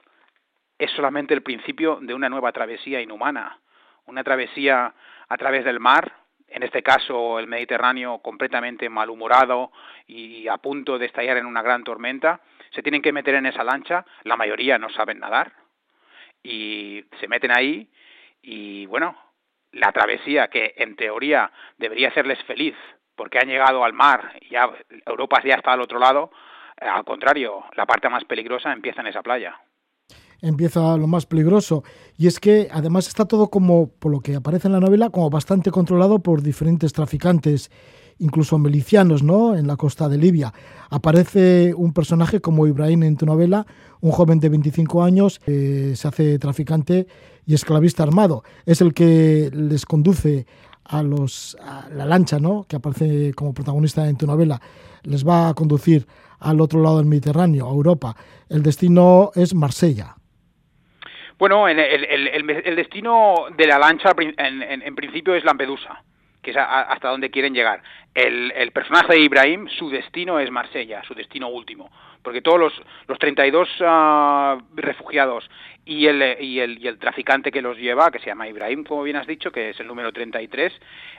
es solamente el principio de una nueva travesía inhumana, una travesía a través del mar, en este caso el Mediterráneo completamente malhumorado y a punto de estallar en una gran tormenta, se tienen que meter en esa lancha, la mayoría no saben nadar y se meten ahí y bueno, la travesía que en teoría debería hacerles feliz porque han llegado al mar y ya Europa ya está al otro lado, al contrario, la parte más peligrosa empieza en esa playa empieza lo más peligroso. Y es que además está todo como, por lo que aparece en la novela, como bastante controlado por diferentes traficantes, incluso milicianos, ¿no? En la costa de Libia. Aparece un personaje como Ibrahim en tu novela, un joven de 25 años, se hace traficante y esclavista armado. Es el que les conduce a los a la lancha, ¿no? Que aparece como protagonista en tu novela. Les va a conducir al otro lado del Mediterráneo, a Europa. El destino es Marsella. Bueno, el, el, el, destino de la lancha en, en, principio es Lampedusa, que es hasta donde quieren llegar. El, personaje de Ibrahim, su destino es Marsella, su destino último, porque todos los, los 32 uh, refugiados y el, y, el, y el traficante que los lleva, que se llama Ibrahim, como bien has dicho, que es el número 33,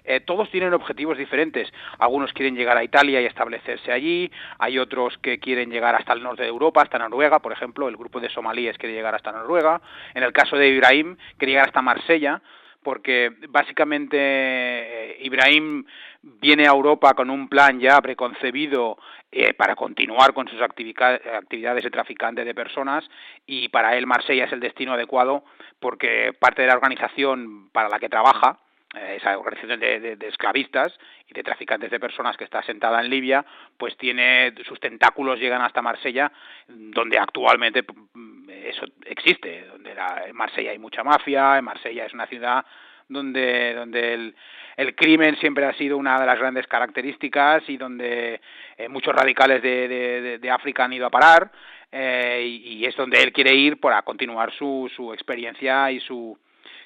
eh, todos tienen objetivos diferentes. Algunos quieren llegar a Italia y establecerse allí, hay otros que quieren llegar hasta el norte de Europa, hasta Noruega, por ejemplo, el grupo de somalíes quiere llegar hasta Noruega. En el caso de Ibrahim, quiere llegar hasta Marsella, porque básicamente eh, Ibrahim viene a Europa con un plan ya preconcebido eh, para continuar con sus actividades de traficante de personas y para él Marsella es el destino adecuado porque parte de la organización para la que trabaja esa organización de, esclavistas y de traficantes de personas que está sentada en Libia, pues tiene sus tentáculos llegan hasta Marsella, donde actualmente mm, eso existe, donde en Marsella hay mucha mafia, en Marsella es una ciudad donde, donde el, el crimen siempre ha sido una de las grandes características y donde eh, muchos radicales de, de, de, África han ido a parar eh, y, y, es donde él quiere ir para continuar su, su experiencia y su,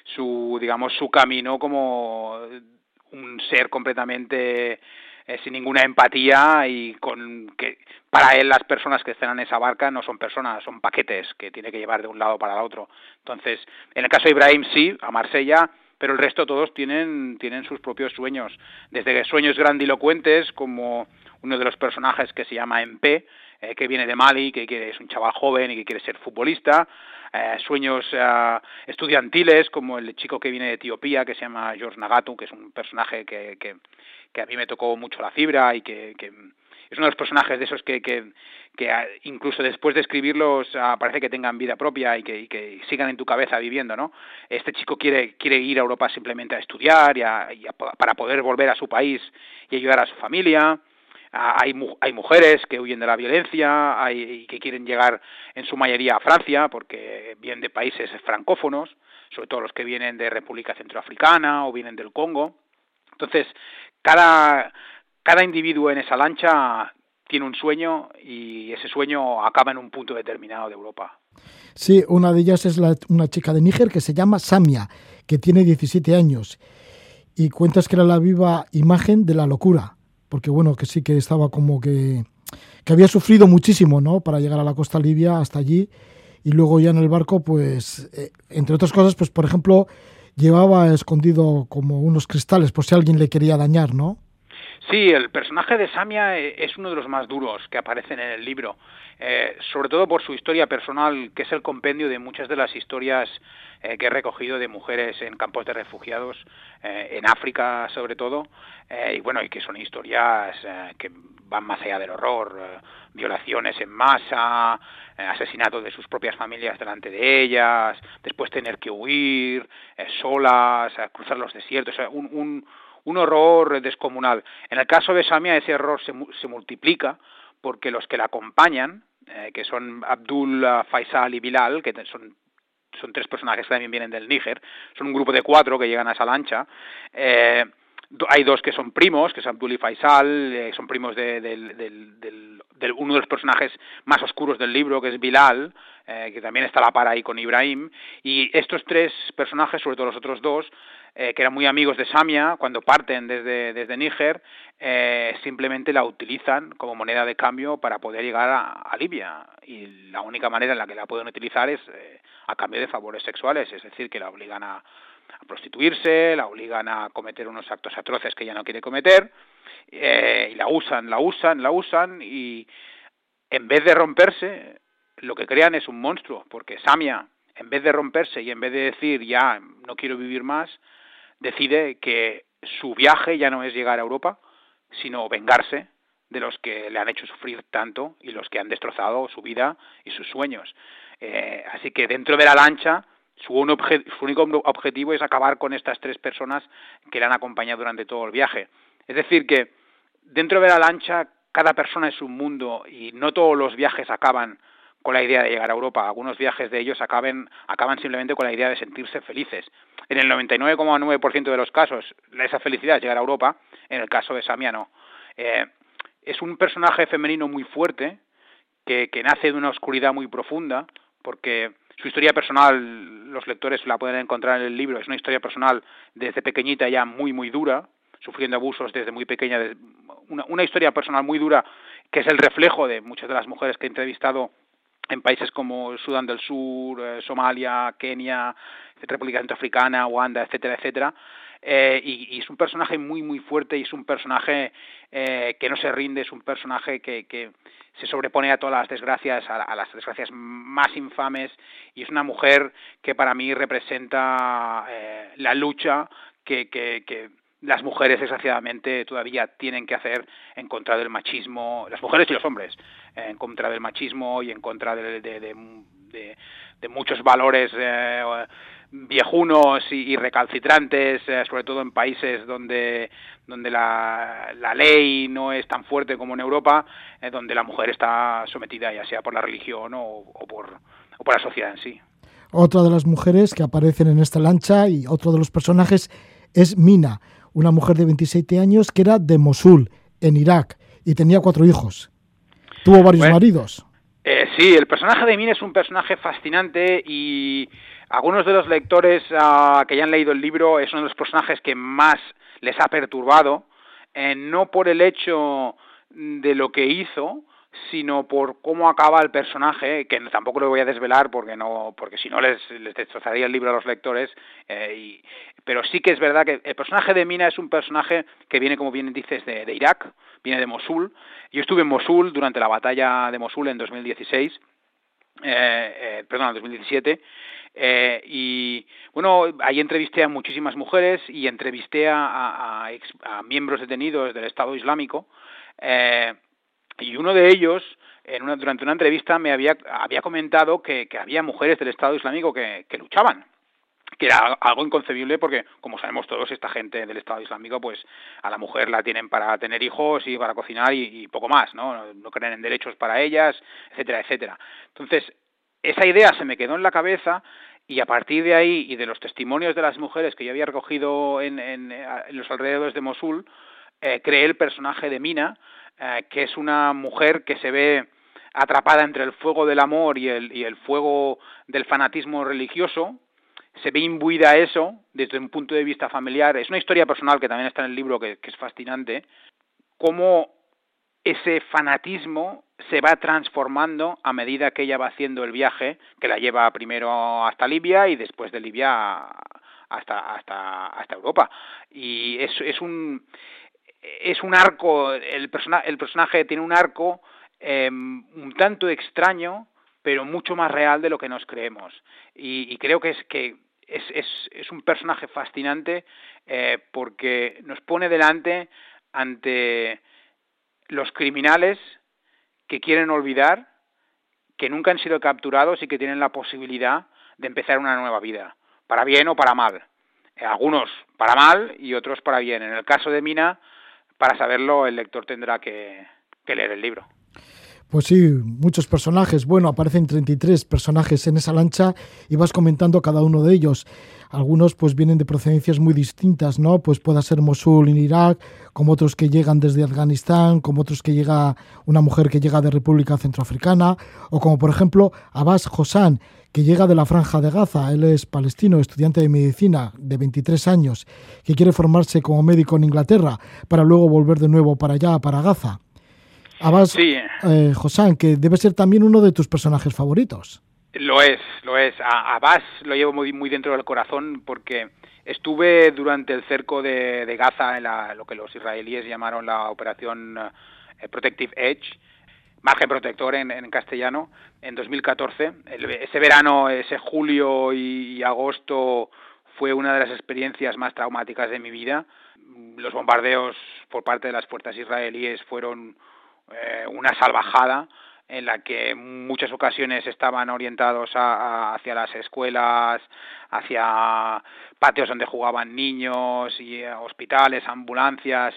su digamos su camino como un ser completamente eh, sin ninguna empatía y con que para él las personas que estén en esa barca no son personas, son paquetes que tiene que llevar de un lado para el otro. Entonces, en el caso de Ibrahim sí, a Marsella, pero el resto todos tienen, tienen sus propios sueños, desde sueños grandilocuentes como uno de los personajes que se llama MP, eh, que viene de Mali, que quiere, es un chaval joven y que quiere ser futbolista, eh, sueños eh, estudiantiles como el chico que viene de Etiopía, que se llama George Nagatu, que es un personaje que, que, que a mí me tocó mucho la fibra y que, que es uno de los personajes de esos que, que, que incluso después de escribirlos ah, parece que tengan vida propia y que, que, sigan en tu cabeza viviendo, ¿no? Este chico quiere, quiere ir a Europa simplemente a estudiar y, a, y a, para poder volver a su país y ayudar a su familia. Ah, hay, hay mujeres que huyen de la violencia hay, y que quieren llegar en su mayoría a Francia porque vienen de países francófonos, sobre todo los que vienen de República Centroafricana o vienen del Congo. Entonces, cada, cada individuo en esa lancha tiene un sueño y ese sueño acaba en un punto determinado de Europa. Sí, una de ellas es la, una chica de Níger que se llama Samia, que tiene 17 años y cuentas que era la viva imagen de la locura porque bueno, que sí que estaba como que, que había sufrido muchísimo, ¿no? Para llegar a la costa libia hasta allí y luego ya en el barco, pues, eh, entre otras cosas, pues por ejemplo, llevaba escondido como unos cristales por si alguien le quería dañar, ¿no? Sí, el personaje de Samia eh, es uno de los más duros que aparecen en el libro, eh, sobre todo por su historia personal, que es el compendio de muchas de las historias eh, que he recogido de mujeres en campos de refugiados, eh, en África sobre todo, eh, y bueno, y que son historias que van más allá del horror, violaciones en masa, asesinatos de sus propias familias delante de ellas, después tener que huir solas, cruzar los desiertos, un, un un horror descomunal. En el caso de Samia ese error se, se multiplica porque los que la acompañan que son Abdul, Faisal y Bilal, que son son tres personajes que también vienen del Níger, son un grupo de cuatro que llegan a esa lancha. Eh, hay dos que son primos, que son Abdul y Faisal, eh, son primos de, del, uno de los personajes más oscuros del libro, que es Bilal, eh, que también está a la par ahí con Ibrahim, y estos tres personajes, sobre todo los otros dos, eh, que eran muy amigos de Samia, cuando parten desde, desde Níger, simplemente la utilizan como moneda de cambio para poder llegar a, Libia, y la única manera en la que la pueden utilizar es a cambio de favores sexuales, es decir, que la obligan a prostituirse, la obligan a cometer unos actos atroces que ella no quiere cometer, eh, y la usan, la usan, la usan, y en vez de romperse, lo que crean es un monstruo, porque Samia, en vez de romperse y en vez de decir ya no quiero vivir más, decide que su viaje ya no es llegar a Europa, sino vengarse de los que le han hecho sufrir tanto y los que han destrozado su vida y sus sueños. Eh, así que dentro de la lancha su, único objetivo es acabar con estas tres personas que le han acompañado durante todo el viaje. Es decir, que dentro de la lancha cada persona es un mundo y no todos los viajes acaban con la idea de llegar a Europa. Algunos viajes de ellos acaban, acaban simplemente con la idea de sentirse felices. En el 99,9% de los casos, esa felicidad es llegar a Europa. En el caso de Samiano, eh, es un personaje femenino muy fuerte que, que nace de una oscuridad muy profunda, porque su historia personal, los lectores la pueden encontrar en el libro, es una historia personal desde pequeñita ya muy, muy dura, sufriendo abusos desde muy pequeña, una, una historia personal muy dura que es el reflejo de muchas de las mujeres que he entrevistado en países como Sudán del Sur, eh, Somalia, Kenia, República Centroafricana, Uganda, etcétera, etcétera. Eh, y, es un personaje muy, muy fuerte y es un personaje eh, que no se rinde, es un personaje que, que se sobrepone a todas las desgracias, a, las desgracias más infames, y es una mujer que para mí representa eh, la lucha que, que, que las mujeres desgraciadamente todavía tienen que hacer en contra del machismo, las mujeres y los hombres, en contra del machismo y en contra de, de, de, de muchos valores eh, viejunos y, recalcitrantes, eh, sobre todo en países donde, donde la, la, ley no es tan fuerte como en Europa, eh, donde la mujer está sometida ya sea por la religión o, o, por, o por la sociedad en sí. Otra de las mujeres que aparecen en esta lancha y otro de los personajes es Mina, una mujer de 27 años que era de Mosul, en Irak, y tenía cuatro hijos. Tuvo varios maridos. Eh, sí, el personaje de Mina es un personaje fascinante y algunos de los lectores uh, que ya han leído el libro es uno de los personajes que más les ha perturbado, eh, no por el hecho de lo que hizo, sino por cómo acaba el personaje, que tampoco lo voy a desvelar porque no, porque si no les, les destrozaría el libro a los lectores, eh, pero sí que es verdad que el personaje de Mina es un personaje que viene, como bien dices, de, de Irak, viene de Mosul. Yo estuve en Mosul durante la batalla de Mosul en 2016, eh, eh, perdón, en 2017, eh, y bueno, ahí entrevisté a muchísimas mujeres y entrevisté a, a, a, miembros detenidos del Estado Islámico. Eh, y uno de ellos, en una, durante una entrevista, me había, había comentado que, que había mujeres del Estado Islámico que, que luchaban que era algo inconcebible porque, como sabemos todos, esta gente del Estado Islámico, pues a la mujer la tienen para tener hijos y para cocinar y, y poco más, ¿no? No creen en derechos para ellas, etcétera, etcétera. Entonces, esa idea se me quedó en la cabeza y a partir de ahí y de los testimonios de las mujeres que yo había recogido en, en, en los alrededores de Mosul, eh, creé el personaje de Mina, eh, que es una mujer que se ve atrapada entre el fuego del amor y el, fuego del fanatismo religioso, se ve imbuida a eso desde un punto de vista familiar. Es una historia personal que también está en el libro que, que es fascinante, cómo ese fanatismo se va transformando a medida que ella va haciendo el viaje, que la lleva primero hasta Libia y después de Libia hasta hasta hasta Europa. Y es, es un es un arco, el, persona, el personaje tiene un arco eh, un tanto extraño, pero mucho más real de lo que nos creemos. Y, y creo que es que es, es, es un personaje fascinante eh, porque nos pone delante ante los criminales que quieren olvidar, que nunca han sido capturados y que tienen la posibilidad de empezar una nueva vida, para bien o para mal. Eh, algunos para mal y otros para bien. En el caso de Mina, para saberlo, el lector tendrá que, que leer el libro. Pues sí, muchos personajes. Bueno, aparecen 33 personajes en esa lancha y vas comentando cada uno de ellos. Algunos pues vienen de procedencias muy distintas, ¿no? Pues pueda ser Mosul en Irak, como otros que llegan desde Afganistán, como otros que llega una mujer que llega de República Centroafricana, o como por ejemplo Abbas Hossan, que llega de la Franja de Gaza. Él es palestino, estudiante de medicina de 23 años, que quiere formarse como médico en Inglaterra para luego volver de nuevo para allá, para Gaza. Abbas Sí. eh, Hossan, que debe ser también uno de tus personajes favoritos. Lo es, lo es. A Abbas lo llevo muy, muy dentro del corazón porque estuve durante el cerco de, de Gaza en la, lo que los israelíes llamaron la operación eh, Protective Edge, margen protector en, en castellano, en 2014. El- ese verano, ese julio y, y agosto fue una de las experiencias más traumáticas de mi vida. Los bombardeos por parte de las fuerzas israelíes fueron eh, una salvajada en la que en muchas ocasiones estaban orientados a- hacia las escuelas, hacia patios donde jugaban niños, y eh, hospitales, ambulancias,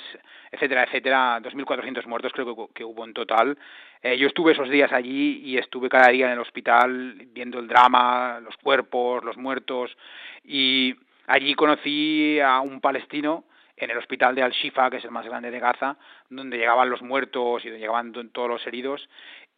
etcétera, etcétera. 2.400 muertos creo que, que hubo en total. Eh, yo estuve esos días allí y estuve cada día en el hospital viendo el drama, los cuerpos, los muertos y allí conocí a un palestino en el hospital de Al-Shifa, que es el más grande de Gaza, donde llegaban los muertos y donde llegaban to- todos los heridos.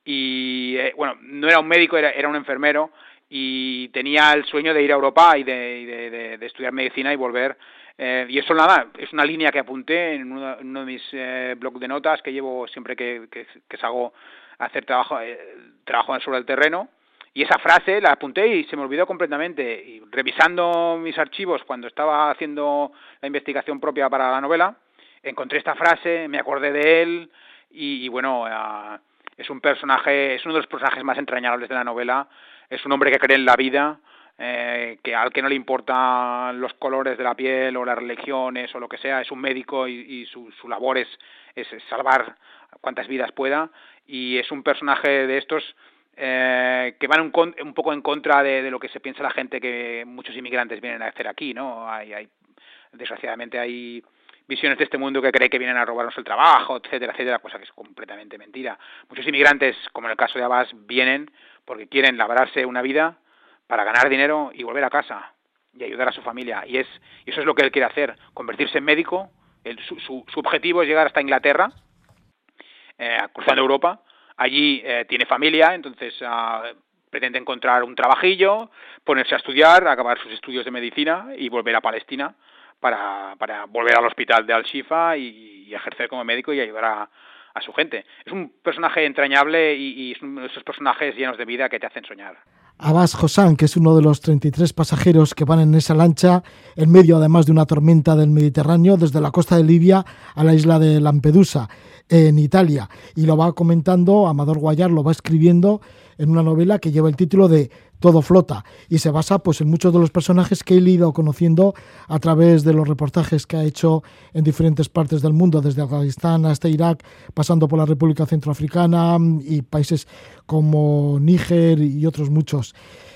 Y eh, bueno, no era un médico, era, era un enfermero y tenía el sueño de ir a Europa y de, de- de- de estudiar medicina y volver. Eh, y eso nada, es una línea que apunté en uno, en uno de mis eh, blogs de notas que llevo siempre que, que, que salgo a hacer trabajo, eh, trabajo sobre el terreno. Y esa frase la apunté y se me olvidó completamente. Y revisando mis archivos cuando estaba haciendo la investigación propia para la novela, encontré esta frase, me acordé de él y, bueno, ah, es un personaje, es uno de los personajes más entrañables de la novela. Es un hombre que cree en la vida, eh, que al que no le importan los colores de la piel o las religiones o lo que sea, es un médico y, y su, su labor es salvar cuantas vidas pueda y es un personaje de estos eh, que van un, un poco en contra de, de lo que se piensa la gente que muchos inmigrantes vienen a hacer aquí, ¿no? Hay, hay desgraciadamente hay visiones de este mundo que cree que vienen a robarnos el trabajo, etcétera, etcétera, cosa que es completamente mentira. Muchos inmigrantes, como en el caso de Abbas, vienen porque quieren labrarse una vida para ganar dinero y volver a casa y ayudar a su familia. Y es y eso es lo que él quiere hacer, convertirse en médico. El- su, su, su objetivo es llegar hasta Inglaterra, eh, cruzando Europa. Allí eh, tiene familia, entonces ah, pretende encontrar un trabajillo, ponerse a estudiar, acabar sus estudios de medicina y volver a Palestina para, para volver al hospital de Al-Shifa y, y ejercer como médico y ayudar a, a su gente. Es un personaje entrañable y, y es uno de esos personajes llenos de vida que te hacen soñar. Abbas Hossan, que es uno de los 33 pasajeros que van en esa lancha, en medio además de una tormenta del Mediterráneo, desde la costa de Libia a la isla de Lampedusa, en Italia. Y lo va comentando, Amador Guayar lo va escribiendo en una novela que lleva el título de Todo flota y se basa pues en muchos de los personajes que he ido conociendo a través de los reportajes que ha hecho en diferentes partes del mundo, desde Afganistán hasta Irak, pasando por la República Centroafricana y países como Níger y otros muchos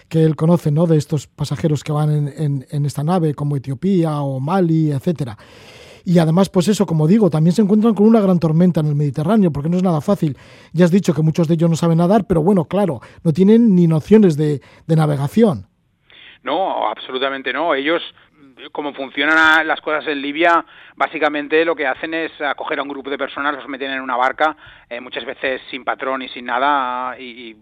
que él conoce, ¿no? De estos pasajeros que van en, en esta nave, como Etiopía o Mali, etcétera. Y además, pues eso, como digo, también se encuentran con una gran tormenta en el Mediterráneo, porque no es nada fácil. Ya has dicho que muchos de ellos no saben nadar, pero bueno, claro, no tienen ni nociones de, navegación. No, absolutamente no. Ellos, como funcionan las cosas en Libia, básicamente lo que hacen es acoger a un grupo de personas, los meten en una barca, eh, muchas veces sin patrón y sin nada, y, y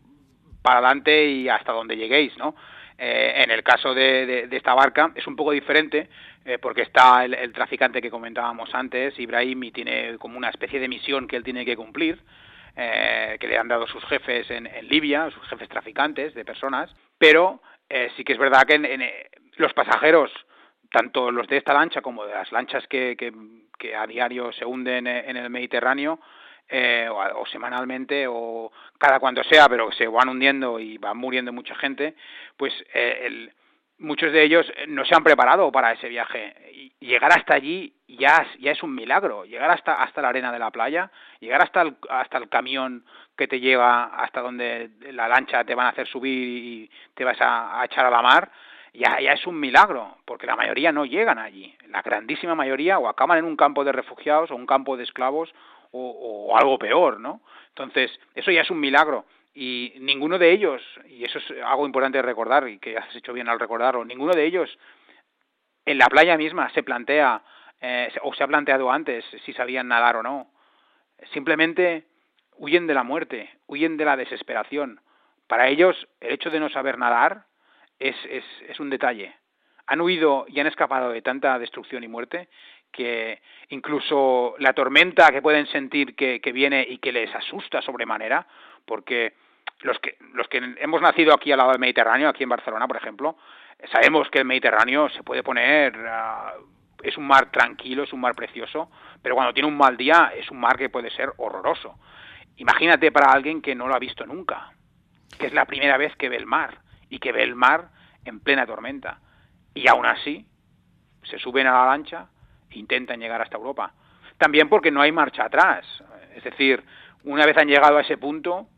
para adelante y hasta donde lleguéis, ¿no? Eh, en el caso de, de, de, esta barca es un poco diferente eh, porque está el, el, traficante que comentábamos antes, Ibrahim, y tiene como una especie de misión que él tiene que cumplir, eh, que le han dado sus jefes en, en, Libia, sus jefes traficantes de personas, pero eh, sí que es verdad que en, en, los pasajeros, tanto los de esta lancha como de las lanchas que, que, que a diario se hunden en el Mediterráneo, eh, o, semanalmente o cada cuando sea, pero se van hundiendo y van muriendo mucha gente, pues eh, el, muchos de ellos no se han preparado para ese viaje. Y llegar hasta allí ya, ya es un milagro. Llegar hasta, hasta la arena de la playa, llegar hasta el, hasta el camión que te lleva hasta donde la lancha te van a hacer subir y te vas a, a echar a la mar, ya, ya es un milagro, porque la mayoría no llegan allí. La grandísima mayoría o acaban en un campo de refugiados o un campo de esclavos o, algo peor, ¿no? Entonces, eso ya es un milagro y ninguno de ellos, y eso es algo importante de recordar y que has hecho bien al recordarlo, ninguno de ellos en la playa misma se plantea eh, o se ha planteado antes si sabían nadar o no. Simplemente huyen de la muerte, huyen de la desesperación. Para ellos el hecho de no saber nadar es, es, es un detalle. Han huido y han escapado de tanta destrucción y muerte que incluso la tormenta que pueden sentir que, que viene y que les asusta sobremanera, porque los que, los que hemos nacido aquí al lado del Mediterráneo, aquí en Barcelona, por ejemplo, sabemos que el Mediterráneo se puede poner, ah, es un mar tranquilo, es un mar precioso, pero cuando tiene un mal día es un mar que puede ser horroroso. Imagínate para alguien que no lo ha visto nunca, que es la primera vez que ve el mar y que ve el mar en plena tormenta. Y aún así, se suben a la lancha intentan llegar hasta Europa. También porque no hay marcha atrás. Es decir, una vez han llegado a ese punto,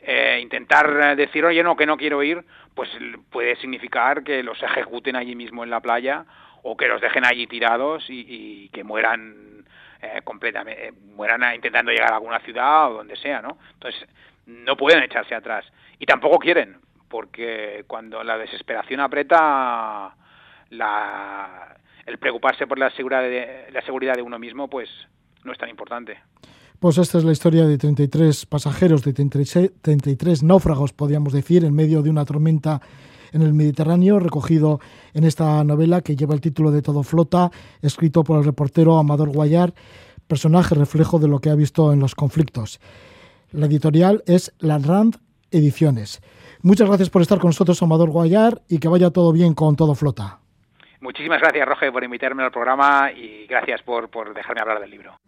eh, intentar decir, oye, no, que no quiero ir, pues puede significar que los ejecuten allí mismo en la playa o que los dejen allí tirados y, que mueran eh, completamente, eh, mueran intentando llegar a alguna ciudad o donde sea, ¿no? Entonces, no pueden echarse atrás. Y tampoco quieren, porque cuando la desesperación aprieta, la, el preocuparse por la seguridad, de, la seguridad de uno mismo, pues no es tan importante. Pues esta es la historia de 33 pasajeros, de 33 náufragos, podríamos decir, en medio de una tormenta en el Mediterráneo, recogido en esta novela que lleva el título de Todo Flota, escrito por el reportero Amador Guayar, personaje reflejo de lo que ha visto en los conflictos. La editorial es La Rand Ediciones. Muchas gracias por estar con nosotros, Amador Guayar, y que vaya todo bien con Todo Flota. Muchísimas gracias, Roge, por invitarme al programa y gracias por, por dejarme hablar del libro.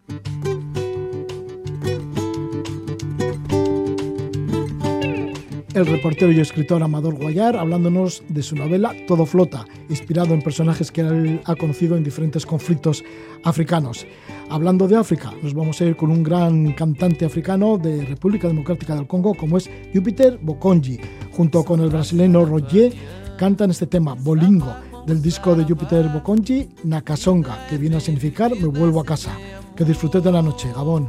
el reportero y escritor Amador Guayar hablándonos de su novela Todo Flota, inspirado en personajes que él ha conocido en diferentes conflictos africanos. Hablando de África, nos vamos a ir con un gran cantante africano de República Democrática del Congo como es Júpiter Bokonji. Junto con el brasileño Roger cantan este tema, Bolingo, del disco de Júpiter Bokonji, Nakasonga, que viene a significar Me vuelvo a casa. Que disfrutes de la noche, Gabón.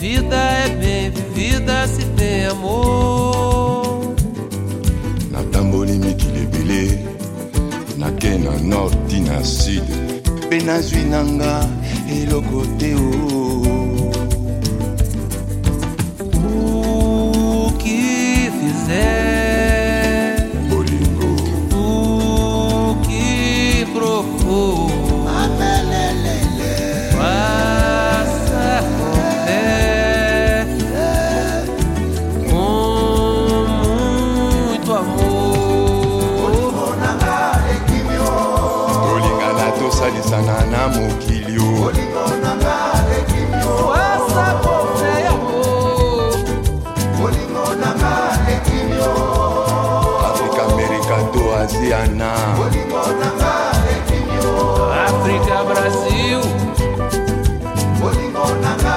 Vida é bem vivida se tem amor. Natamboli mikili ebele nake na nord ti na sud mpe nazwi nanga eloko te o que fizer ninguna